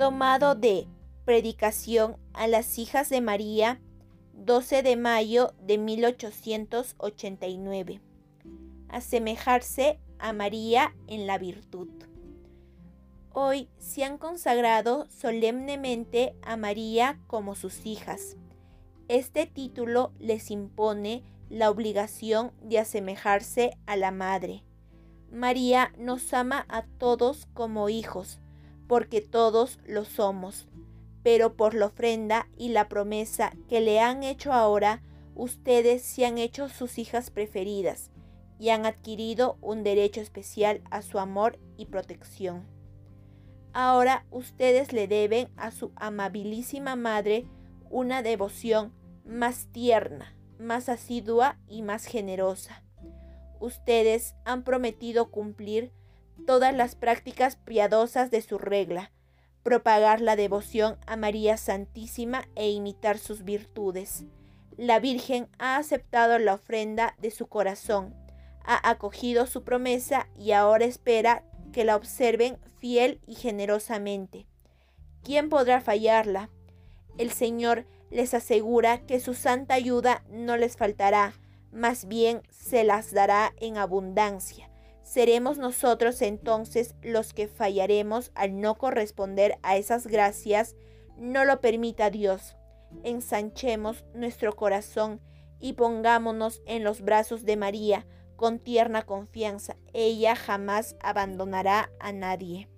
tomado de Predicación a las hijas de María, 12 de mayo de 1889. Asemejarse a María en la virtud. Hoy se han consagrado solemnemente a María como sus hijas. Este título les impone la obligación de asemejarse a la Madre. María nos ama a todos como hijos, porque todos lo somos pero por la ofrenda y la promesa que le han hecho ahora, ustedes se han hecho sus hijas preferidas y han adquirido un derecho especial a su amor y protección. Ahora ustedes le deben a su amabilísima madre una devoción más tierna, más asidua y más generosa. Ustedes han prometido cumplir todas las prácticas piadosas de su regla, propagar la devoción a María Santísima e imitar sus virtudes. La Virgen ha aceptado la ofrenda de su corazón, ha acogido su promesa y ahora espera que la observen fiel y generosamente. ¿Quién podrá fallarla? El Señor les asegura que su santa ayuda no les faltará, más bien se las dará en abundancia seremos nosotros entonces los que fallaremos al no corresponder a esas gracias. No lo permita Dios. Ensanchemos nuestro corazón y pongámonos en los brazos de María con tierna confianza. Ella jamás abandonará a nadie.